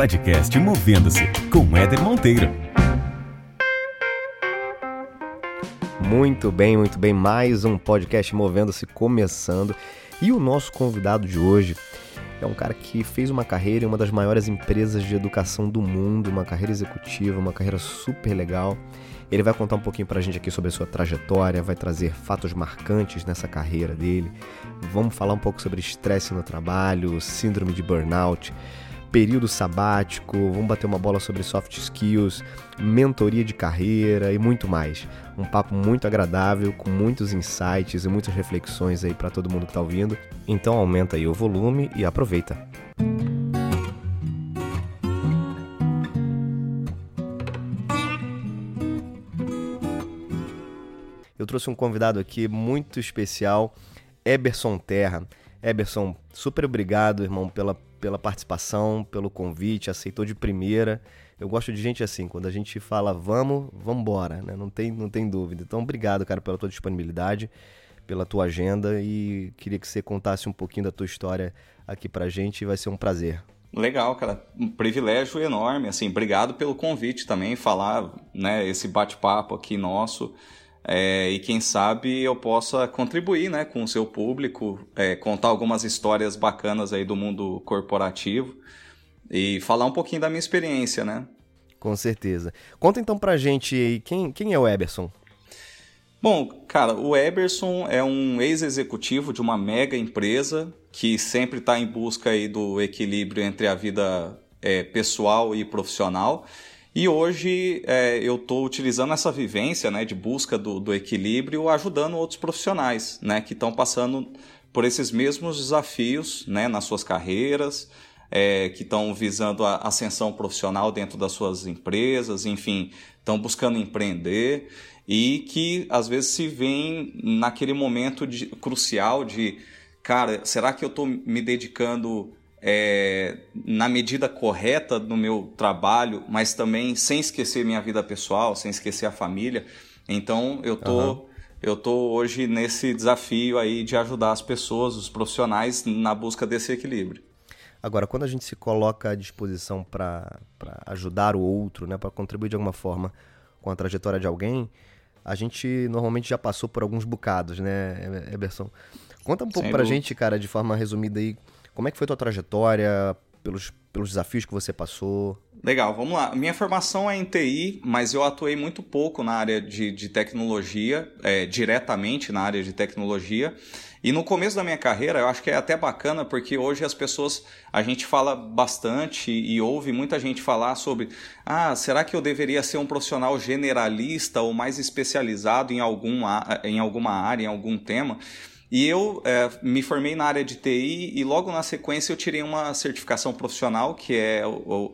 podcast Movendo-se com Éder Monteiro. Muito bem, muito bem. Mais um podcast Movendo-se começando. E o nosso convidado de hoje é um cara que fez uma carreira em uma das maiores empresas de educação do mundo, uma carreira executiva, uma carreira super legal. Ele vai contar um pouquinho pra gente aqui sobre a sua trajetória, vai trazer fatos marcantes nessa carreira dele. Vamos falar um pouco sobre estresse no trabalho, síndrome de burnout, período sabático, vamos bater uma bola sobre soft skills, mentoria de carreira e muito mais. Um papo muito agradável, com muitos insights e muitas reflexões aí para todo mundo que está ouvindo. Então aumenta aí o volume e aproveita. Eu trouxe um convidado aqui muito especial, Eberson Terra. Eberson, super obrigado, irmão, pela, pela participação, pelo convite, aceitou de primeira. Eu gosto de gente assim, quando a gente fala vamos, vamos embora, né? Não tem, não tem dúvida. Então, obrigado, cara, pela tua disponibilidade, pela tua agenda e queria que você contasse um pouquinho da tua história aqui pra gente, vai ser um prazer. Legal, cara. Um privilégio enorme, assim, obrigado pelo convite também, falar, né, esse bate-papo aqui nosso. É, e quem sabe eu possa contribuir né, com o seu público, é, contar algumas histórias bacanas aí do mundo corporativo e falar um pouquinho da minha experiência, né? Com certeza. Conta então pra gente aí, quem, quem é o Eberson? Bom, cara, o Eberson é um ex-executivo de uma mega empresa que sempre está em busca aí do equilíbrio entre a vida é, pessoal e profissional. E hoje é, eu estou utilizando essa vivência né, de busca do, do equilíbrio, ajudando outros profissionais né, que estão passando por esses mesmos desafios né, nas suas carreiras, é, que estão visando a ascensão profissional dentro das suas empresas, enfim, estão buscando empreender e que às vezes se veem naquele momento de, crucial de, cara, será que eu estou me dedicando é, na medida correta no meu trabalho, mas também sem esquecer minha vida pessoal, sem esquecer a família. Então eu tô, uhum. eu tô hoje nesse desafio aí de ajudar as pessoas, os profissionais, na busca desse equilíbrio. Agora, quando a gente se coloca à disposição para ajudar o outro, né, para contribuir de alguma forma com a trajetória de alguém, a gente normalmente já passou por alguns bocados, né, Eberson? Conta um pouco pra dúvida. gente, cara, de forma resumida aí, como é que foi a tua trajetória, pelos, pelos desafios que você passou? Legal, vamos lá. Minha formação é em TI, mas eu atuei muito pouco na área de, de tecnologia, é, diretamente na área de tecnologia. E no começo da minha carreira, eu acho que é até bacana, porque hoje as pessoas, a gente fala bastante e ouve muita gente falar sobre: ah, será que eu deveria ser um profissional generalista ou mais especializado em, algum, em alguma área, em algum tema? E eu é, me formei na área de TI e logo na sequência eu tirei uma certificação profissional, que é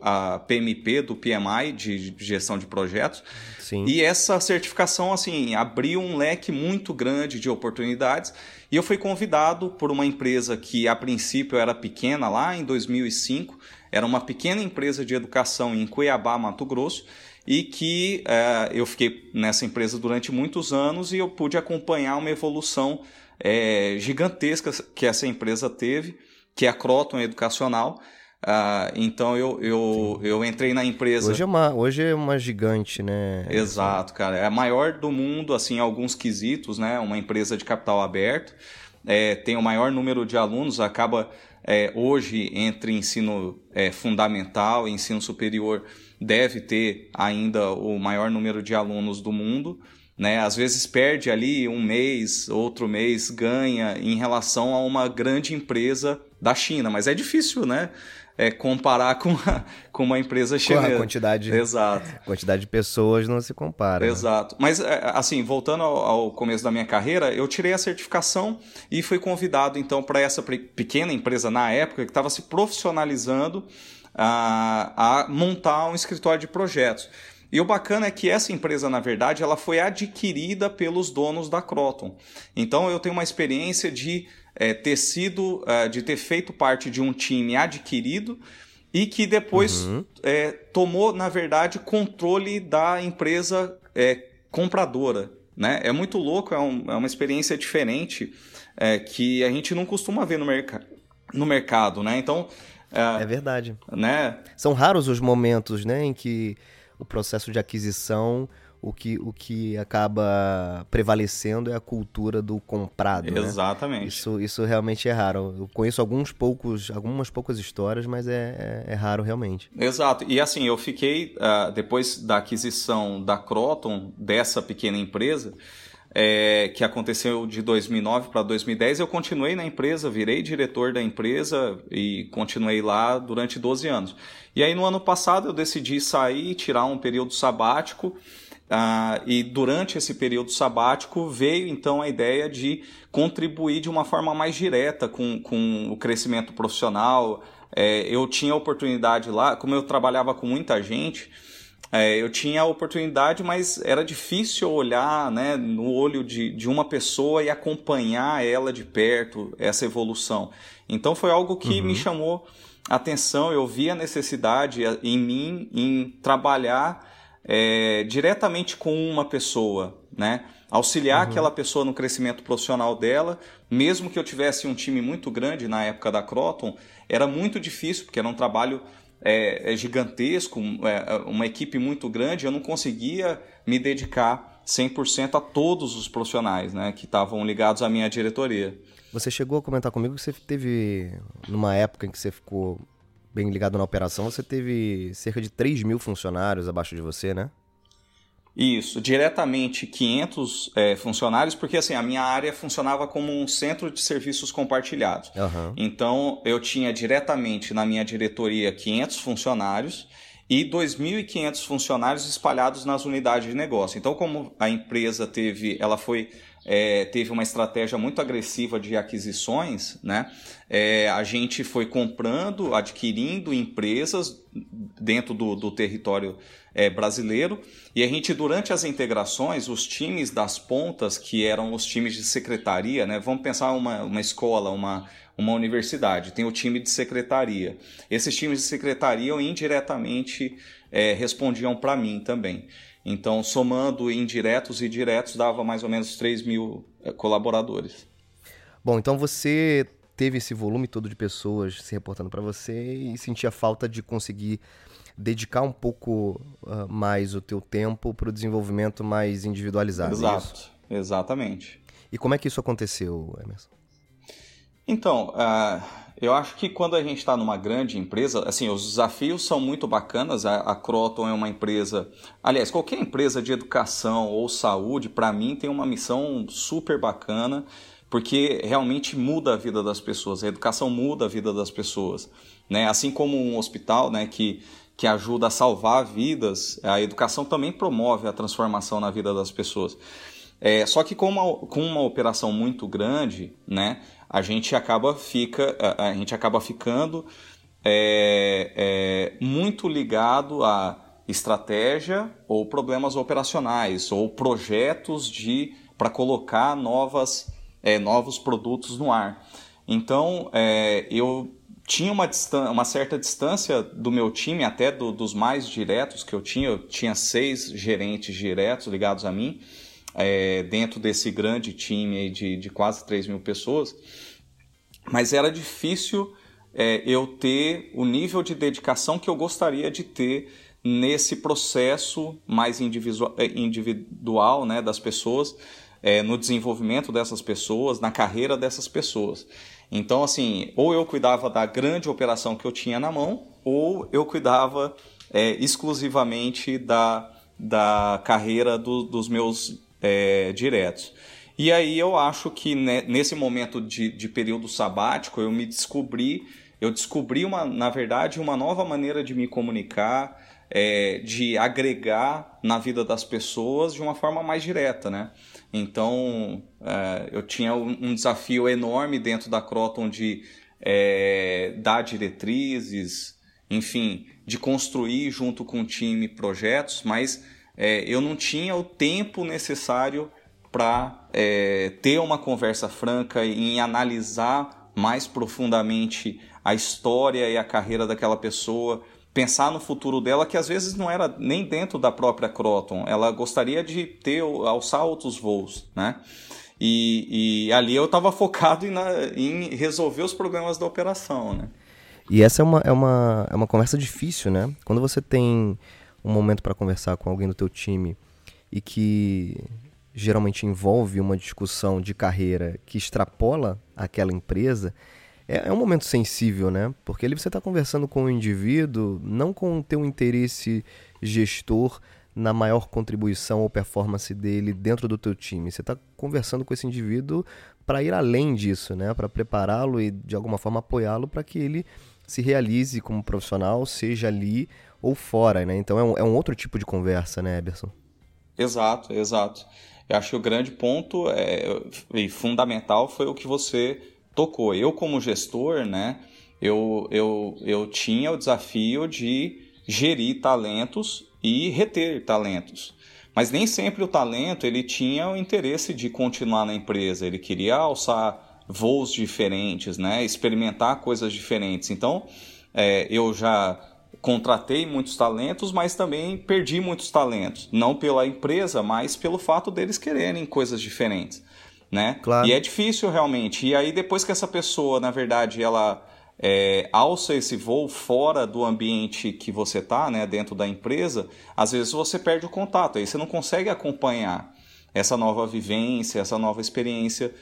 a PMP do PMI, de gestão de projetos. Sim. E essa certificação, assim, abriu um leque muito grande de oportunidades. E eu fui convidado por uma empresa que a princípio era pequena lá em 2005, era uma pequena empresa de educação em Cuiabá, Mato Grosso, e que é, eu fiquei nessa empresa durante muitos anos e eu pude acompanhar uma evolução é, gigantesca que essa empresa teve, que é a Croton Educacional. Uh, então eu, eu, eu entrei na empresa. Hoje é, uma, hoje é uma gigante, né? Exato, cara. É a maior do mundo, assim, em alguns quesitos, né? Uma empresa de capital aberto. É, tem o maior número de alunos, acaba é, hoje entre ensino é, fundamental e ensino superior, deve ter ainda o maior número de alunos do mundo né? Às vezes perde ali um mês, outro mês ganha em relação a uma grande empresa da China, mas é difícil, né? É, comparar com uma, com uma empresa chinesa. Com a quantidade, Exato. quantidade de pessoas não se compara. Né? Exato. Né? Mas, é, assim, voltando ao, ao, começo da minha carreira, eu tirei a certificação e fui convidado, então, para essa pequena empresa na época que estava se profissionalizando a, a montar um escritório de projetos. E o bacana é que essa empresa, na verdade, ela foi adquirida pelos donos da Croton. Então eu tenho uma experiência de é, ter sido, é, de ter feito parte de um time adquirido e que depois uhum. é, tomou, na verdade, controle da empresa compradora. Né? É muito louco, é, um, é uma experiência diferente que a gente não costuma ver no, merc no mercado. Né? Então, É, é verdade. Né? São raros os momentos né, em que o processo de aquisição o que, o que acaba prevalecendo é a cultura do comprado. Né? Exatamente. Né? Isso, isso realmente é raro. Eu conheço alguns poucos, algumas poucas histórias, mas é, é, é raro realmente. Exato. E assim, eu fiquei, uh, depois da aquisição da Croton, dessa pequena empresa, é, que aconteceu de 2009 para 2010, eu continuei na empresa, virei diretor da empresa e continuei lá durante 12 anos. E aí no ano passado eu decidi sair, tirar um período sabático ah, e durante esse período sabático veio então a ideia de contribuir de uma forma mais direta com, com o crescimento profissional. É, eu tinha a oportunidade lá, como eu trabalhava com muita gente, é, eu tinha a oportunidade, mas era difícil olhar né, no olho de, de uma pessoa e acompanhar ela de perto, essa evolução. Então foi algo que uhum. me chamou atenção, eu vi a necessidade em mim em trabalhar é, diretamente com uma pessoa, né? Auxiliar uhum. aquela pessoa no crescimento profissional dela, mesmo que eu tivesse um time muito grande na época da Croton, era muito difícil, porque era um trabalho é, é gigantesco, é, uma equipe muito grande, eu não conseguia me dedicar 100% a todos os profissionais né, que estavam ligados à minha diretoria. Você chegou a comentar comigo que você teve, numa época em que você ficou bem ligado na operação, você teve cerca de 3 mil funcionários abaixo de você, né? Isso, diretamente 500 é, funcionários, porque assim, a minha área funcionava como um centro de serviços compartilhados. Uhum. Então, eu tinha diretamente na minha diretoria 500 funcionários e 2.500 funcionários espalhados nas unidades de negócio. Então, como a empresa teve, ela foi é, teve uma estratégia muito agressiva de aquisições, né? É, a gente foi comprando, adquirindo empresas dentro do, do território é, brasileiro e a gente, durante as integrações, os times das pontas, que eram os times de secretaria, né? Vamos pensar uma, uma escola, uma, uma universidade, tem o time de secretaria. Esses times de secretaria indiretamente é, respondiam para mim também. Então, somando indiretos e diretos, dava mais ou menos 3 mil eh, colaboradores. Bom, então você teve esse volume todo de pessoas se reportando para você e sentia falta de conseguir dedicar um pouco uh, mais o teu tempo para o desenvolvimento mais individualizado. É Exato, é exatamente. E como é que isso aconteceu, Emerson? Então, uh, eu acho que quando a gente está numa grande empresa, assim, os desafios são muito bacanas. A, a Croton é uma empresa, aliás, qualquer empresa de educação ou saúde, para mim, tem uma missão super bacana, porque realmente muda a vida das pessoas. A educação muda a vida das pessoas, né? Assim como um hospital, né, que que ajuda a salvar vidas, a educação também promove a transformação na vida das pessoas. É, só que com uma, com uma operação muito grande, né, a gente acaba, fica, a, a gente acaba ficando é, é, muito ligado a estratégia ou problemas operacionais ou projetos de para colocar novas, é, novos produtos no ar. Então, é, eu tinha uma, uma, certa distância do meu time, até do, dos mais diretos que eu tinha. Eu tinha seis gerentes diretos ligados a mim é, dentro desse grande time de, de quase 3 mil pessoas, mas era difícil é, eu ter o nível de dedicação que eu gostaria de ter nesse processo mais é, individual né, das pessoas, é, no desenvolvimento dessas pessoas, na carreira dessas pessoas. Então, assim, ou eu cuidava da grande operação que eu tinha na mão, ou eu cuidava é, exclusivamente da, da carreira do, dos meus é, diretos. E aí eu acho que nesse momento de, de período sabático eu me descobri, eu descobri uma, na verdade, uma nova maneira de me comunicar, é, de agregar na vida das pessoas de uma forma mais direta, né? Então é, eu tinha um desafio enorme dentro da Croton de é, dar diretrizes, enfim, de construir junto com o time projetos, mas é, eu não tinha o tempo necessário para é, ter uma conversa franca e analisar mais profundamente a história e a carreira daquela pessoa, pensar no futuro dela, que às vezes não era nem dentro da própria Croton, ela gostaria de ter, alçar outros voos, né? E, e ali eu estava focado em, em resolver os problemas da operação, né? E essa é uma, é uma, é uma conversa difícil, né? Quando você tem um momento para conversar com alguém do teu time e que geralmente envolve uma discussão de carreira que extrapola aquela empresa, é, é um momento sensível, né? Porque ali você está conversando com o indivíduo, não com o teu interesse gestor na maior contribuição ou performance dele dentro do teu time. Você está conversando com esse indivíduo para ir além disso, né? Para prepará-lo e de alguma forma apoiá-lo para que ele se realize como profissional, seja ali ou fora, né? Então é um, é um outro tipo de conversa, né, Eberson? Exato, exato. Eu acho que o grande ponto é, e fundamental foi o que você tocou. Eu, como gestor, né, eu, eu, eu tinha o desafio de gerir talentos e reter talentos. Mas nem sempre o talento ele tinha o interesse de continuar na empresa, ele queria alçar voos diferentes, né? experimentar coisas diferentes. Então, é, eu já contratei muitos talentos, mas também perdi muitos talentos. Não pela empresa, mas pelo fato deles quererem coisas diferentes. Né? Claro. E é difícil realmente. E aí, depois que essa pessoa, na verdade, ela é, alça esse voo fora do ambiente que você está, né, dentro da empresa, às vezes você perde o contato, aí você não consegue acompanhar essa nova vivência, essa nova experiência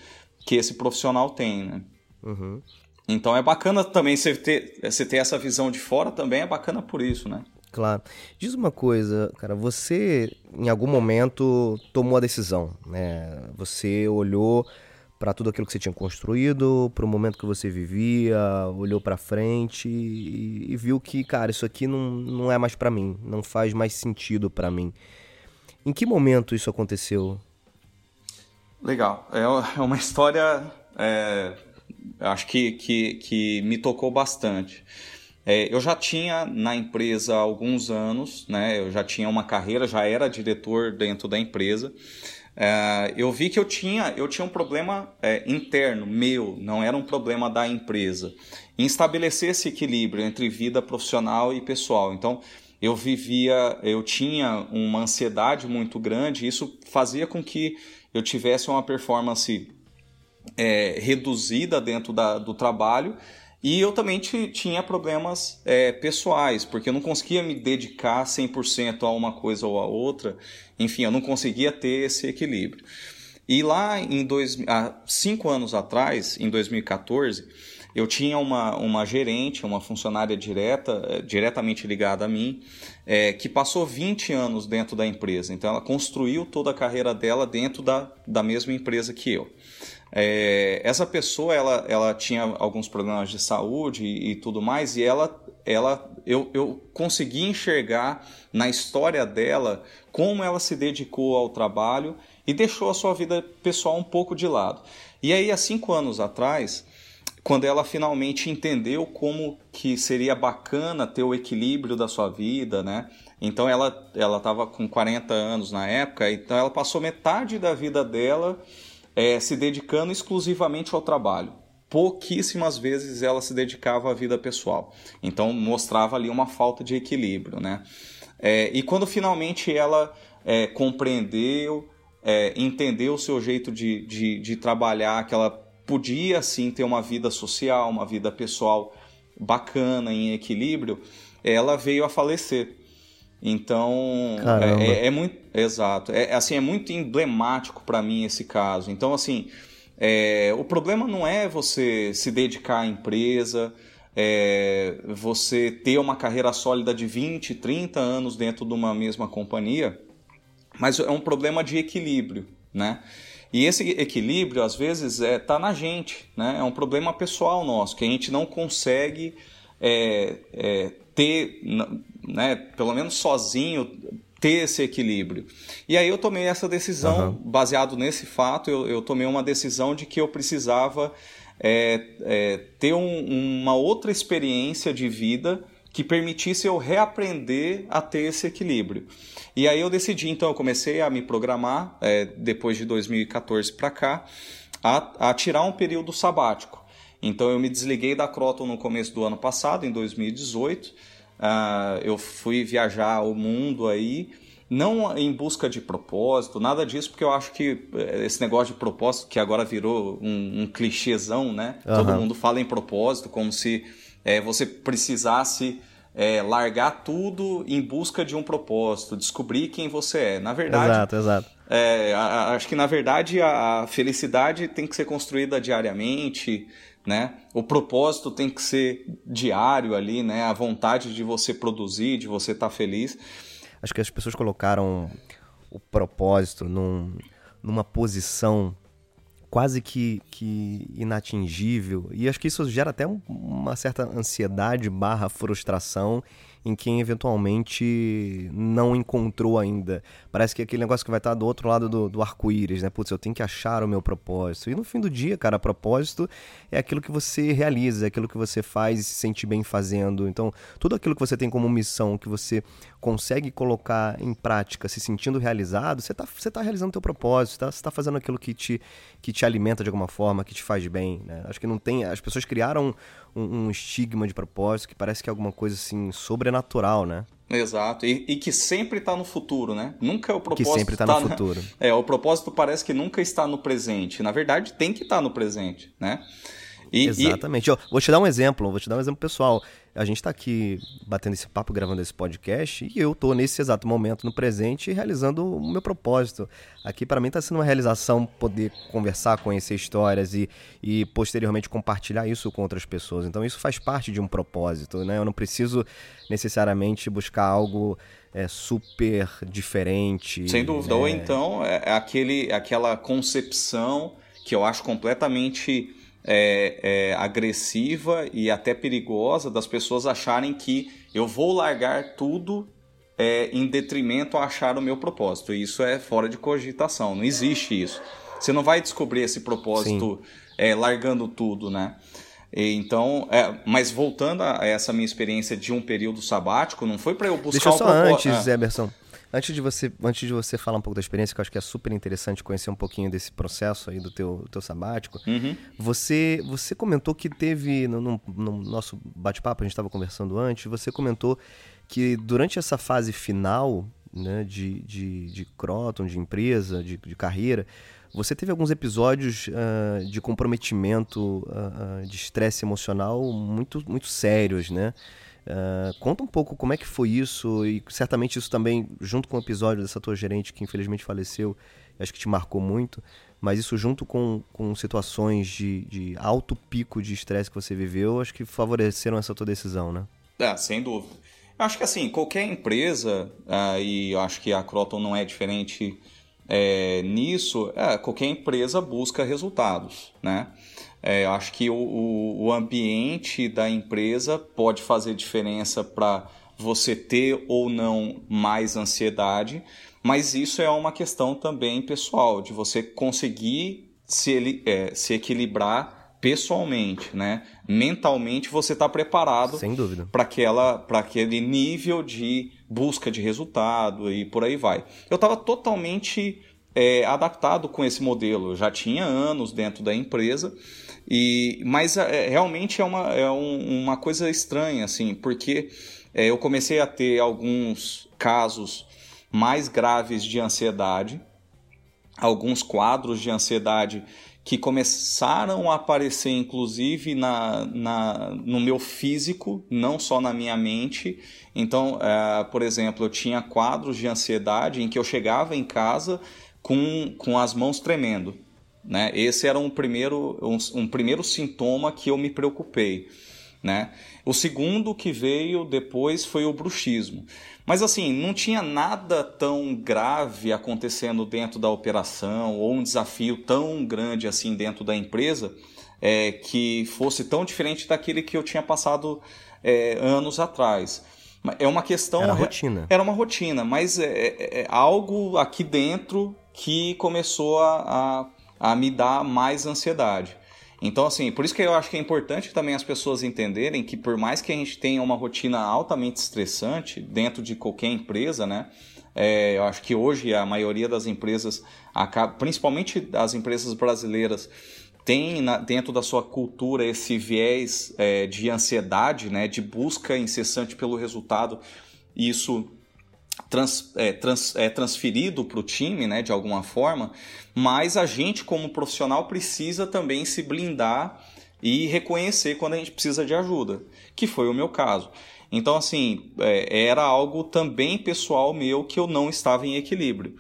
que esse profissional tem, né? Uhum. Então é bacana também você ter, você ter essa visão de fora também, é bacana por isso, né? Claro. Diz uma coisa, cara, você em algum momento tomou a decisão, né? Você olhou para tudo aquilo que você tinha construído, para o momento que você vivia, olhou para frente e, e, viu que, cara, isso aqui não, não é mais para mim, não faz mais sentido para mim. Em que momento isso aconteceu? Legal. É, é uma história, é, acho que, que, que me tocou bastante. É, eu já tinha na empresa há alguns anos, né? Eu já tinha uma carreira, já era diretor dentro da empresa. É, eu vi que eu tinha, eu tinha um problema é, interno, meu, não era um problema da empresa, em estabelecer esse equilíbrio entre vida profissional e pessoal. Então, eu vivia, eu tinha uma ansiedade muito grande, e isso fazia com que eu tivesse uma performance é, reduzida dentro da, do trabalho e eu também tinha problemas é, pessoais, porque eu não conseguia me dedicar 100% a uma coisa ou a outra. Enfim, eu não conseguia ter esse equilíbrio. E lá em dois, há cinco anos atrás, em 2014, eu tinha uma, uma gerente, uma funcionária direta, é, diretamente ligada a mim, é, que passou 20 anos dentro da empresa. Então, ela construiu toda a carreira dela dentro da, da mesma empresa que eu. É, essa pessoa ela, ela tinha alguns problemas de saúde e, e tudo mais, e ela, ela eu, eu consegui enxergar na história dela como ela se dedicou ao trabalho e deixou a sua vida pessoal um pouco de lado. E aí, há cinco anos atrás, quando ela finalmente entendeu como que seria bacana ter o equilíbrio da sua vida, né? Então ela ela estava com 40 anos na época, então ela passou metade da vida dela é, se dedicando exclusivamente ao trabalho. Pouquíssimas vezes ela se dedicava à vida pessoal. Então mostrava ali uma falta de equilíbrio, né? É, e quando finalmente ela é, compreendeu, é, entendeu o seu jeito de, de, de trabalhar, que ela podia sim ter uma vida social, uma vida pessoal bacana, em equilíbrio, ela veio a falecer. Então, é, é, é, muito. Exato. É, assim, é muito emblemático para mim esse caso. Então, assim, é, o problema não é você se dedicar à empresa, é, você ter uma carreira sólida de 20, 30 anos dentro de uma mesma companhia, mas é um problema de equilíbrio, né? E esse equilíbrio, às vezes, é, tá na gente, né? É um problema pessoal nosso, que a gente não consegue é, é, ter né, pelo menos sozinho, ter esse equilíbrio. E aí eu tomei essa decisão, uhum. baseado nesse fato, eu, eu, tomei uma decisão de que eu precisava é, é, ter um, uma outra experiência de vida que permitisse eu reaprender a ter esse equilíbrio. E aí eu decidi, então eu comecei a me programar, é, depois de 2014 para cá, a, a tirar um período sabático. Então eu me desliguei da Croton no começo do ano passado, em 2018, Uh, eu fui viajar o mundo aí, não em busca de propósito, nada disso, porque eu acho que eh, esse negócio de propósito, que agora virou um, um clichêzão, né? Uhum. Todo mundo fala em propósito, como se é, você precisasse é, largar tudo em busca de um propósito, descobrir quem você é. Na verdade, exato, exato. É, a, acho que na verdade a, a, felicidade tem que ser construída diariamente, né? O propósito tem que ser diário ali, né? A vontade de você produzir, de você estar tá feliz. Acho que as pessoas colocaram o propósito num, numa posição quase que, que inatingível. E acho que isso gera até uma certa ansiedade barra frustração em quem eventualmente não encontrou ainda. Parece que é aquele negócio que vai estar do outro lado do, do arco-íris, né? Putz, eu tenho que achar o meu propósito. E no fim do dia, cara, propósito é aquilo que você realiza, é aquilo que você faz e se sente bem fazendo. Então, tudo aquilo que você tem como missão, que você consegue colocar em prática, se sentindo realizado, você está você tá realizando o teu propósito, tá, você está fazendo aquilo que te, que te alimenta de alguma forma, que te faz bem. Né? Acho que não tem. As pessoas criaram um, um, estigma de propósito que parece que é alguma coisa assim sobrenatural, né? Exato, e, e que sempre está no futuro, né? Nunca é o propósito. Que sempre está tá no futuro. É, o propósito parece que nunca está no presente. Na verdade, tem que estar tá no presente, né? E, Exatamente. E... vou te dar um exemplo, vou te dar um exemplo pessoal. A gente está aqui batendo esse papo, gravando esse podcast, e eu estou nesse exato momento, no presente, realizando o meu propósito. Aqui, para mim, está sendo uma realização poder conversar, conhecer histórias e, e, posteriormente, compartilhar isso com outras pessoas. Então, isso faz parte de um propósito, né? Eu não preciso necessariamente buscar algo é, super diferente. Sem dúvida. Ou então, é, é aquele, aquela concepção que eu acho completamente é, é, agressiva e até perigosa das pessoas acharem que eu vou largar tudo é, em detrimento a achar o meu propósito. Isso é fora de cogitação, não existe isso. Você não vai descobrir esse propósito é, largando tudo, né? Então, é, mas voltando a essa minha experiência de um período sabático, não foi para eu buscar Deixa eu só um antes, ah. Emerson. Antes de você, antes de você falar um pouco da experiência, que eu acho que é super interessante conhecer um pouquinho desse processo aí do teu, do teu sabático, uhum. você, você comentou que teve, no, no, no nosso bate-papo, a gente estava conversando antes, você comentou que durante essa fase final né, de, de, de Croton, de empresa, de, de carreira, você teve alguns episódios uh, de comprometimento, uh, uh, de estresse emocional muito, muito sérios, né? Uh, conta um pouco como é que foi isso e certamente isso também, junto com o episódio dessa tua gerente que infelizmente faleceu, acho que te marcou muito, mas isso junto com, com situações de, de alto pico de estresse que você viveu, acho que favoreceram essa tua decisão, né? É, sem dúvida. Acho que assim, qualquer empresa, uh, e eu acho que a Croton não é diferente é, nisso, é, qualquer empresa busca resultados, né? É, acho que o, o, ambiente da empresa pode fazer diferença para você ter ou não mais ansiedade, mas isso é uma questão também pessoal, de você conseguir se, é, se equilibrar pessoalmente, né? Mentalmente você está preparado para aquela para aquele nível de busca de resultado e por aí vai. Eu estava totalmente é, adaptado com esse modelo, eu já tinha anos dentro da empresa e, mas é, realmente é, uma, é um, uma coisa estranha, assim, porque é, eu comecei a ter alguns casos mais graves de ansiedade, alguns quadros de ansiedade que começaram a aparecer, inclusive, na, na, no meu físico, não só na minha mente. Então, é, por exemplo, eu tinha quadros de ansiedade em que eu chegava em casa com, com as mãos tremendo. Né? Esse era um primeiro, um, um primeiro sintoma que eu me preocupei. Né? O segundo que veio depois foi o bruxismo. Mas assim, não tinha nada tão grave acontecendo dentro da operação ou um desafio tão grande assim dentro da empresa é, que fosse tão diferente daquele que eu tinha passado é, anos atrás. É uma questão. Era rotina. Era uma rotina, mas é, é, é algo aqui dentro que começou a, a a me dar mais ansiedade. Então, assim, por isso que eu acho que é importante também as pessoas entenderem que por mais que a gente tenha uma rotina altamente estressante dentro de qualquer empresa, né? É, eu acho que hoje a maioria das empresas, principalmente as empresas brasileiras, tem na, dentro da sua cultura esse viés é, de ansiedade, né, de busca incessante pelo resultado. Isso trans, é, trans, é transferido para o time, né, de alguma forma, mas a gente como profissional precisa também se blindar e reconhecer quando a gente precisa de ajuda, que foi o meu caso. Então, assim, é, era algo também pessoal meu que eu não estava em equilíbrio.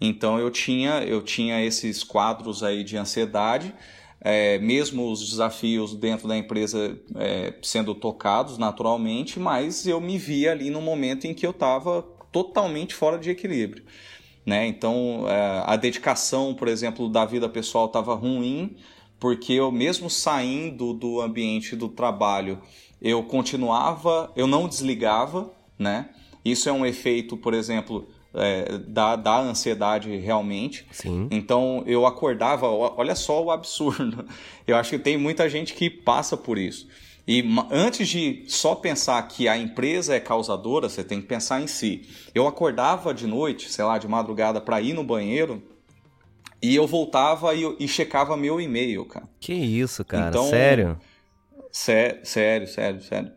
Então, eu tinha, eu tinha esses quadros aí de ansiedade, é, mesmo os desafios dentro da empresa é, sendo tocados naturalmente, mas eu me via ali no momento em que eu estava totalmente fora de equilíbrio. Né? Então, é, a dedicação, por exemplo, da vida pessoal estava ruim, porque eu mesmo saindo do ambiente do trabalho, eu continuava, eu não desligava, né? Isso é um efeito, por exemplo, é, da, da ansiedade realmente. Sim. Então eu acordava, olha só o absurdo. Eu acho que tem muita gente que passa por isso. E antes de só pensar que a empresa é causadora, você tem que pensar em si. Eu acordava de noite, sei lá, de madrugada para ir no banheiro e eu voltava e, e checava meu e-mail, cara. Que isso, cara? Então, sério? Sé sério, sério, sério.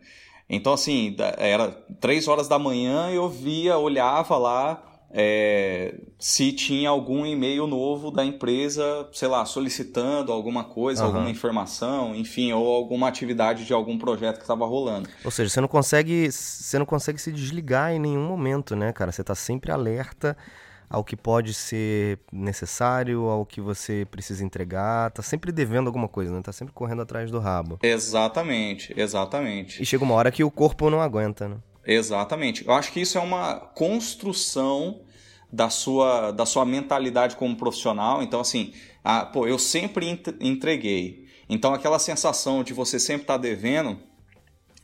Então, assim, era três horas da manhã, eu via, olhava lá é, se tinha algum e-mail novo da empresa, sei lá, solicitando alguma coisa, uhum. alguma informação, enfim, ou alguma atividade de algum projeto que estava rolando. Ou seja, você não consegue, você não consegue se desligar em nenhum momento, né, cara? Você está sempre alerta ao que pode ser necessário, ao que você precisa entregar, tá sempre devendo alguma coisa, né? Tá sempre correndo atrás do rabo. Exatamente, exatamente. E chega uma hora que o corpo não aguenta, né? Exatamente. Eu acho que isso é uma construção da sua, da sua mentalidade como profissional. Então, assim, ah, pô, eu sempre entreguei. Então, aquela sensação de você sempre estar tá devendo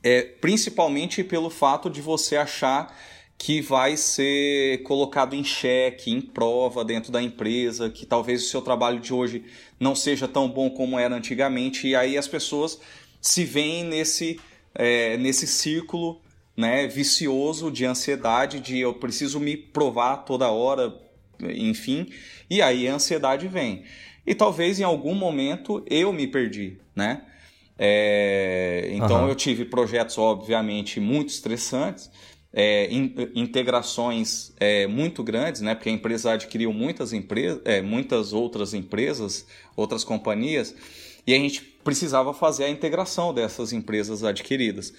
é principalmente pelo fato de você achar que vai ser colocado em xeque, em prova dentro da empresa, que talvez o seu trabalho de hoje não seja tão bom como era antigamente, e aí as pessoas se veem nesse, é, nesse círculo né, vicioso de ansiedade, de eu preciso me provar toda hora, enfim, e aí a ansiedade vem. E talvez em algum momento eu me perdi, né? É, então uhum. eu tive projetos, obviamente, muito estressantes, é, in, integrações é, muito grandes, né? Porque a empresa adquiriu muitas empresas, é, muitas outras empresas, outras companhias, e a gente precisava fazer a integração dessas empresas adquiridas.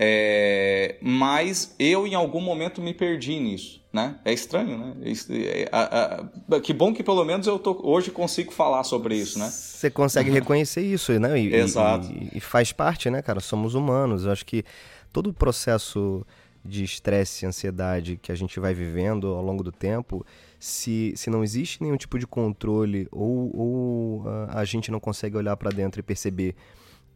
É, mas eu em algum momento me perdi nisso, né? É estranho, né? É, a, a, que bom que pelo menos eu tô, hoje consigo falar sobre isso, né? Você consegue reconhecer isso, né? E, Exato. E, e, faz parte, né, cara? Somos humanos. Eu acho que todo o processo de estresse e ansiedade que a gente vai vivendo ao longo do tempo, se, se não existe nenhum tipo de controle ou, ou a, a gente não consegue olhar para dentro e perceber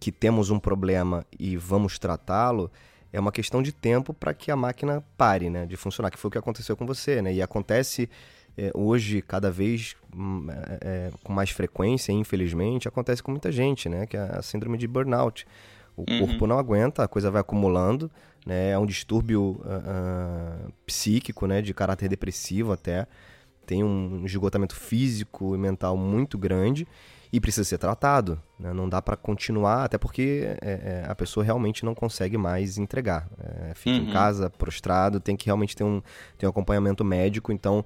que temos um problema e vamos tratá-lo, é uma questão de tempo para que a máquina pare né, de funcionar, que foi o que aconteceu com você. Né? E acontece é, hoje, cada vez hum, é, é, com mais frequência, infelizmente, acontece com muita gente, né? que é a síndrome de burnout. O uhum. corpo não aguenta, a coisa vai acumulando, né? é um distúrbio uh, uh, psíquico, né? de caráter depressivo até, tem um esgotamento físico e mental muito grande e precisa ser tratado. Né? Não dá para continuar, até porque é, é, a pessoa realmente não consegue mais entregar. É, fica uhum. em casa, prostrado, tem que realmente ter um, ter um acompanhamento médico. Então,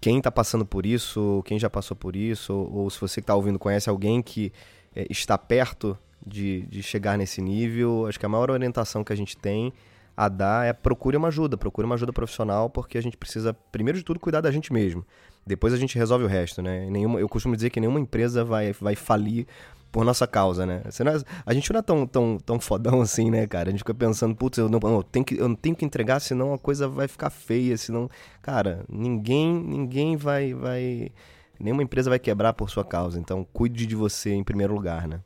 quem está passando por isso, quem já passou por isso, ou, ou se você que está ouvindo conhece alguém que é, está perto de, de chegar nesse nível, acho que a maior orientação que a gente tem a dar é procure uma ajuda, procure uma ajuda profissional, porque a gente precisa, primeiro de tudo, cuidar da gente mesmo. Depois a gente resolve o resto, né? Nenhuma, eu costumo dizer que nenhuma empresa vai, vai falir por nossa causa, né? É, a gente não é tão, tão, tão fodão assim, né, cara? A gente fica pensando, putz, eu não, tenho que, eu não tenho que entregar, senão a coisa vai ficar feia, senão... Cara, ninguém, ninguém vai, vai... Nenhuma empresa vai quebrar por sua causa, então cuide de você em primeiro lugar, né?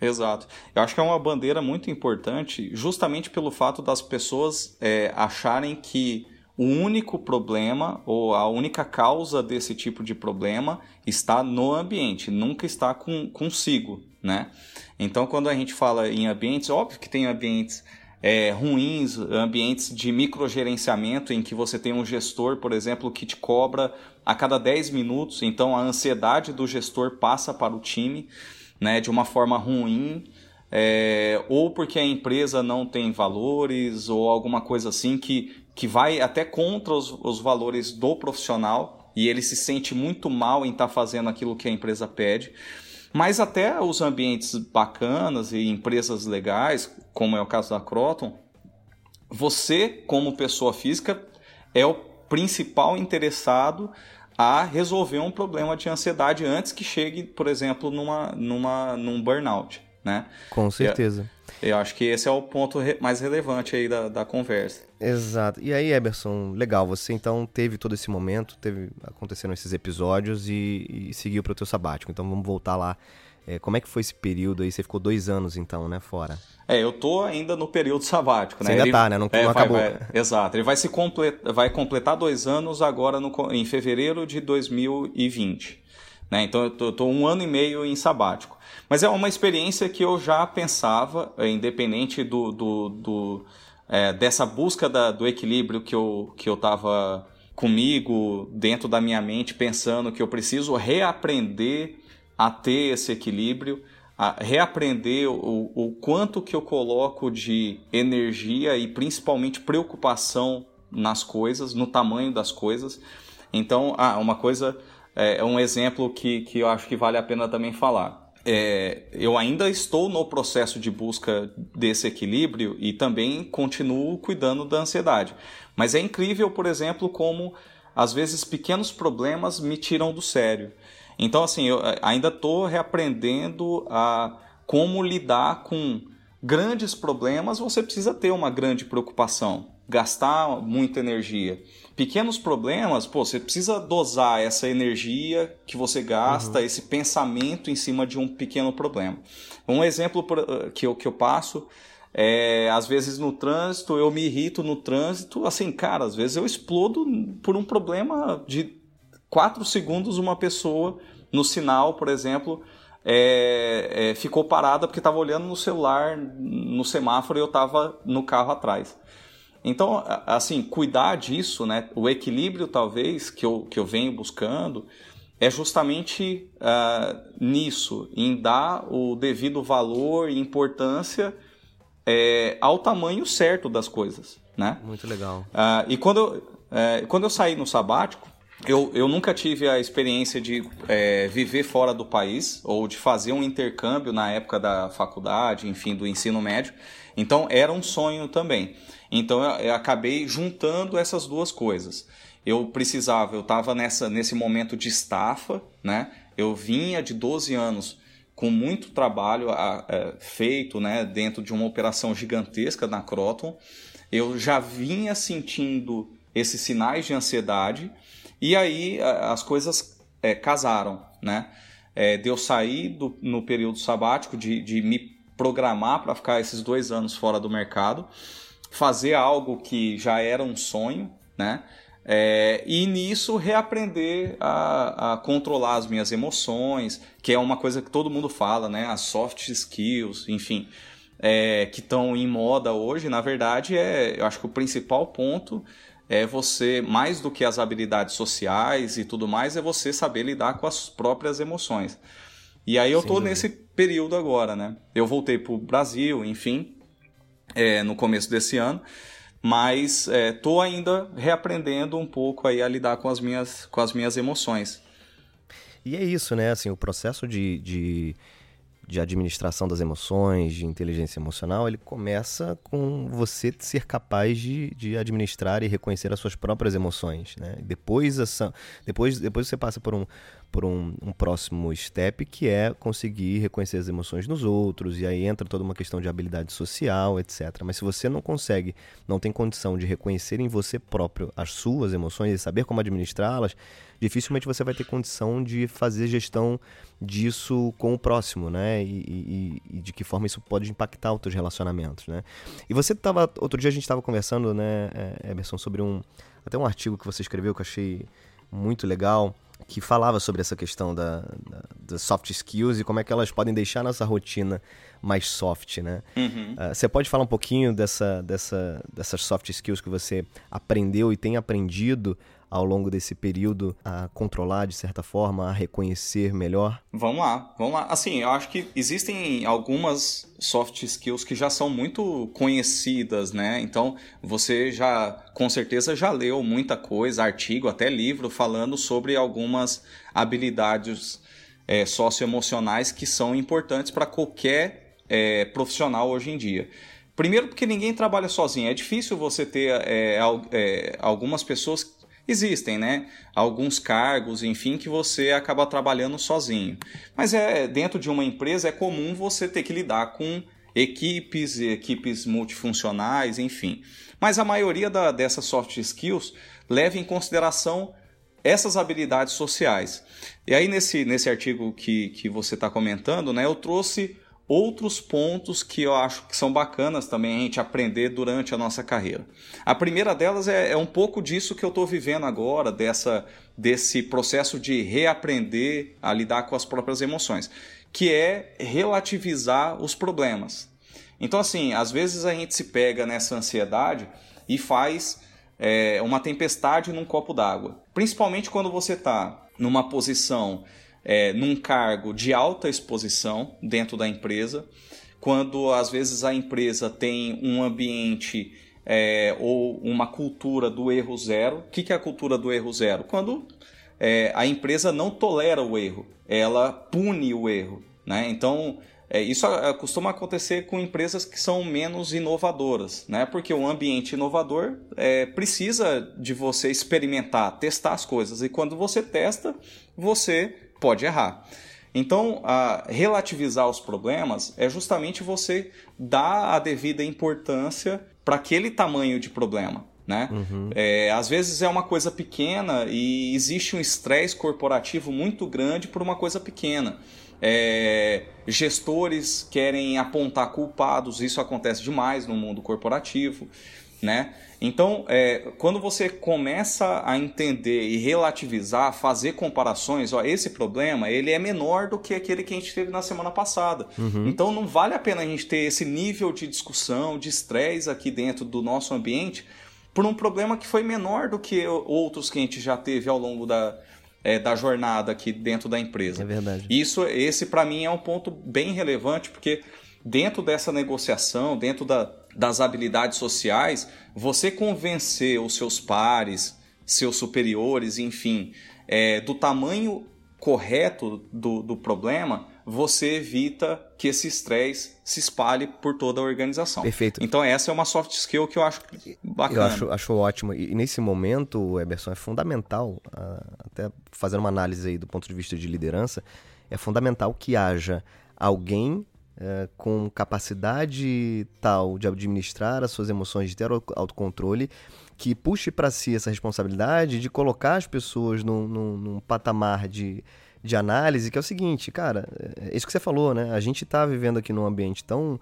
Exato. Eu acho que é uma bandeira muito importante, justamente pelo fato das pessoas é, acharem que o único problema ou a única causa desse tipo de problema está no ambiente, nunca está com, consigo, né? Então, quando a gente fala em ambientes, óbvio que tem ambientes é, ruins, ambientes de microgerenciamento em que você tem um gestor, por exemplo, que te cobra a cada 10 minutos, então a ansiedade do gestor passa para o time, né, de uma forma ruim, é, ou porque a empresa não tem valores ou alguma coisa assim que que vai até contra os, os valores do profissional e ele se sente muito mal em estar tá fazendo aquilo que a empresa pede. Mas até os ambientes bacanas e empresas legais, como é o caso da Croton, você, como pessoa física, é o principal interessado a resolver um problema de ansiedade antes que chegue, por exemplo, numa, numa, num burnout, né? Com certeza. Eu, eu acho que esse é o ponto re, mais relevante aí da, da conversa. Exato. E aí, Eberson, legal, você então teve todo esse momento, teve aconteceram esses episódios e, e seguiu para o teu sabático. Então vamos voltar lá. É, como é que foi esse período aí? Você ficou dois anos então, né, fora? É, eu tô ainda no período sabático, né? Você ainda ele, tá, né? Não, é, não acabou. Vai, exato. Ele vai se completar, vai completar dois anos agora no, em fevereiro de 2020. Né? Então eu tô, um ano e meio em sabático. Mas é uma experiência que eu já pensava, é, independente do, do, do é, dessa busca da, do equilíbrio que eu, que eu tava comigo, dentro da minha mente, pensando que eu preciso reaprender a ter esse equilíbrio a reaprender o, o quanto que eu coloco de energia e principalmente preocupação nas coisas, no tamanho das coisas. Então, ah, uma coisa, é, é um exemplo que, que eu acho que vale a pena também falar. É, eu ainda estou no processo de busca desse equilíbrio e também continuo cuidando da ansiedade. Mas é incrível, por exemplo, como às vezes pequenos problemas me tiram do sério. Então, assim, eu eh, ainda estou reaprendendo a como lidar com grandes problemas. Você precisa ter uma grande preocupação, gastar muita energia. Pequenos problemas, pô, você precisa dosar essa energia que você gasta, uhum. esse pensamento em cima de um pequeno problema. Um exemplo eh, que eu, que eu passo é, às vezes no trânsito, eu me irrito no trânsito, assim, cara, às vezes eu explodo por um problema de quatro segundos uma pessoa no sinal, por exemplo, é, é, ficou parada porque estava olhando no celular, no semáforo e eu estava no carro atrás. Então, assim, cuidar disso, né, o equilíbrio talvez que eu, que eu venho buscando é justamente uh, nisso, em dar o devido valor e importância é, ao tamanho certo das coisas, né? Muito legal. Uh, e quando eu, uh, quando eu saí no sabático, eu, eu nunca tive a experiência de é, viver fora do país ou de fazer um intercâmbio na época da faculdade, enfim, do ensino médio. Então era um sonho também. Então eu, eu acabei juntando essas duas coisas. Eu precisava, eu estava nesse momento de estafa, né? Eu vinha de 12 anos com muito trabalho a, é, feito né, dentro de uma operação gigantesca na Croton. Eu já vinha sentindo esses sinais de ansiedade e aí as coisas é, casaram, né? É, de eu sair do, no período sabático, de, de me programar para ficar esses dois anos fora do mercado, fazer algo que já era um sonho, né? É, e nisso reaprender a, a, controlar as minhas emoções, que é uma coisa que todo mundo fala, né? As soft skills, enfim, é, que estão em moda hoje. Na verdade, é, eu acho que o principal ponto é você, mais do que as habilidades sociais e tudo mais, é você saber lidar com as próprias emoções. E aí eu Sim, tô nesse período agora, né? Eu voltei pro Brasil, enfim, é, no começo desse ano, mas é, tô ainda reaprendendo um pouco aí a lidar com as minhas, com as minhas emoções. E é isso, né? Assim, o processo de, de de administração das emoções, de inteligência emocional, ele começa com você ser capaz de, de administrar e reconhecer as suas próprias emoções. Né? Depois, essa, depois, depois você passa por um, por um, um, próximo step que é conseguir reconhecer as emoções nos outros, e aí entra toda uma questão de habilidade social, etc. Mas se você não consegue, não tem condição de reconhecer em você próprio as suas emoções e saber como administrá-las, dificilmente você vai ter condição de fazer gestão disso com o próximo, né? E, e, e de que forma isso pode impactar os teus relacionamentos, né? E você estava outro dia a gente estava conversando, né, é, Emerson, sobre um até um artigo que você escreveu que eu achei muito legal que falava sobre essa questão da, da, das soft skills e como é que elas podem deixar nossa rotina mais soft, né? Uhum. Uh, você pode falar um pouquinho dessa, dessa, dessas soft skills que você aprendeu e tem aprendido ao longo desse período a controlar de certa forma, a reconhecer melhor? Vamos lá, vamos lá. Assim, eu acho que existem algumas soft skills que já são muito conhecidas, né? Então, você já com certeza já leu muita coisa, artigo, até livro falando sobre algumas habilidades é, socioemocionais que são importantes para qualquer é, profissional hoje em dia. Primeiro, porque ninguém trabalha sozinho. É difícil você ter é, é, algumas pessoas. Existem, né? Alguns cargos, enfim, que você acaba trabalhando sozinho. Mas é dentro de uma empresa é comum você ter que lidar com equipes, equipes multifuncionais, enfim. Mas a maioria da, dessas soft skills leva em consideração essas habilidades sociais. E aí, nesse, nesse artigo que, que você está comentando, né, eu trouxe outros pontos que eu acho que são bacanas também a gente aprender durante a nossa carreira. A primeira delas é, é um pouco disso que eu estou vivendo agora, dessa, desse processo de reaprender a lidar com as próprias emoções, que é relativizar os problemas. Então, assim, às vezes a gente se pega nessa ansiedade e faz é, uma tempestade num copo d'água. Principalmente quando você está numa posição é, num cargo de alta exposição dentro da empresa, quando às vezes a empresa tem um ambiente é, ou uma cultura do erro zero. O que, que é a cultura do erro zero? Quando é, a empresa não tolera o erro, ela pune o erro. Né? Então, é, isso costuma acontecer com empresas que são menos inovadoras, né? porque o ambiente inovador é, precisa de você experimentar, testar as coisas, e quando você testa, você pode errar. Então, relativizar os problemas é justamente você dar a devida importância para aquele tamanho de problema. Né? Uhum. É, às vezes é uma coisa pequena e existe um estresse corporativo muito grande por uma coisa pequena. É, gestores querem apontar culpados, isso acontece demais no mundo corporativo né? Então, é, quando você começa a entender e relativizar, fazer comparações, ó, esse problema ele é menor do que aquele que a gente teve na semana passada. Uhum. Então, não vale a pena a gente ter esse nível de discussão, de estresse aqui dentro do nosso ambiente por um problema que foi menor do que outros que a gente já teve ao longo da, é, da jornada aqui dentro da empresa. É verdade. Isso, esse para mim é um ponto bem relevante, porque dentro dessa negociação, dentro da, das habilidades sociais, você convencer os seus pares, seus superiores, enfim, é, do tamanho correto do, do problema, você evita que esse estresse se espalhe por toda a organização. Perfeito. Então essa é uma soft skill que eu acho bacana. Eu acho, acho ótimo. E nesse momento, Eberson, é fundamental, até fazendo uma análise aí do ponto de vista de liderança, é fundamental que haja alguém é, com capacidade tal de administrar as suas emoções, de ter autocontrole, que puxe para si essa responsabilidade de colocar as pessoas num, num, num, patamar de, de análise, que é o seguinte, cara, é isso que você falou, né? A gente está vivendo aqui num ambiente tão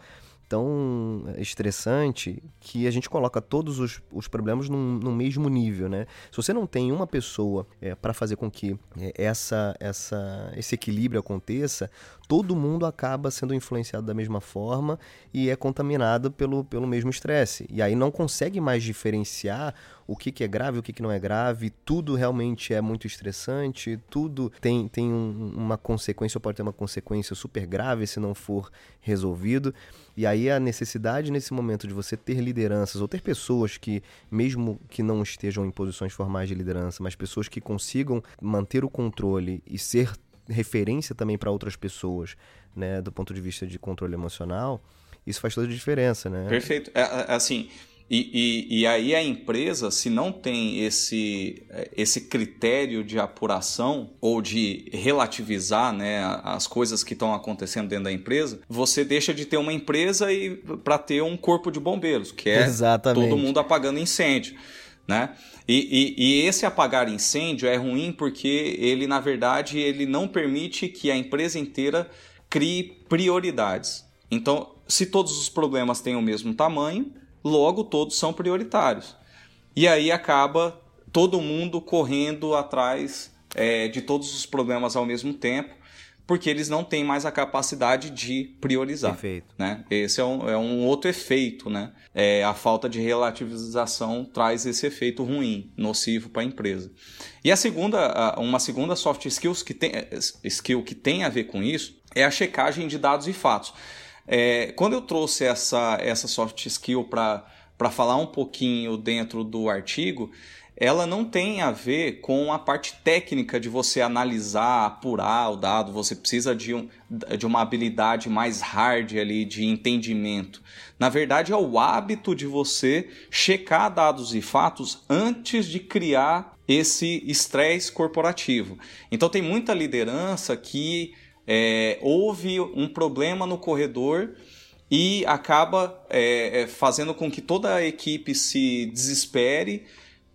tão estressante que a gente coloca todos os, os problemas num, no mesmo nível, né? Se você não tem uma pessoa é, para fazer com que é, essa, essa, esse equilíbrio aconteça, todo mundo acaba sendo influenciado da mesma forma e é contaminado pelo, pelo mesmo estresse. E aí não consegue mais diferenciar o que, que é grave, o que, que não é grave, tudo realmente é muito estressante, tudo tem, tem um, uma consequência, ou pode ter uma consequência super grave se não for resolvido. E aí a necessidade nesse momento de você ter lideranças ou ter pessoas que, mesmo que não estejam em posições formais de liderança, mas pessoas que consigam manter o controle e ser referência também para outras pessoas, né, do ponto de vista de controle emocional, isso faz toda a diferença, né? Perfeito. É, é assim, e, e, e, aí a empresa, se não tem esse, esse critério de apuração ou de relativizar né, as coisas que estão acontecendo dentro da empresa, você deixa de ter uma empresa e para ter um corpo de bombeiros, que é Exatamente. todo mundo apagando incêndio. Né? E, e, e, esse apagar incêndio é ruim porque ele, na verdade, ele não permite que a empresa inteira crie prioridades. Então, se todos os problemas têm o mesmo tamanho, logo todos são prioritários. E aí acaba todo mundo correndo atrás é, de todos os problemas ao mesmo tempo porque eles não têm mais a capacidade de priorizar. Perfeito. Né? Esse é um, é um outro efeito. Né? É, a falta de relativização traz esse efeito ruim, nocivo para a empresa. E a segunda, uma segunda soft skills que tem, skill que tem a ver com isso é a checagem de dados e fatos. É, quando eu trouxe essa, essa soft skill para falar um pouquinho dentro do artigo, ela não tem a ver com a parte técnica de você analisar, apurar o dado, você precisa de, um, de uma habilidade mais hard ali de entendimento. Na verdade, é o hábito de você checar dados e fatos antes de criar esse estresse corporativo. Então tem muita liderança que é, houve um problema no corredor e acaba é, é, fazendo com que toda a equipe se desespere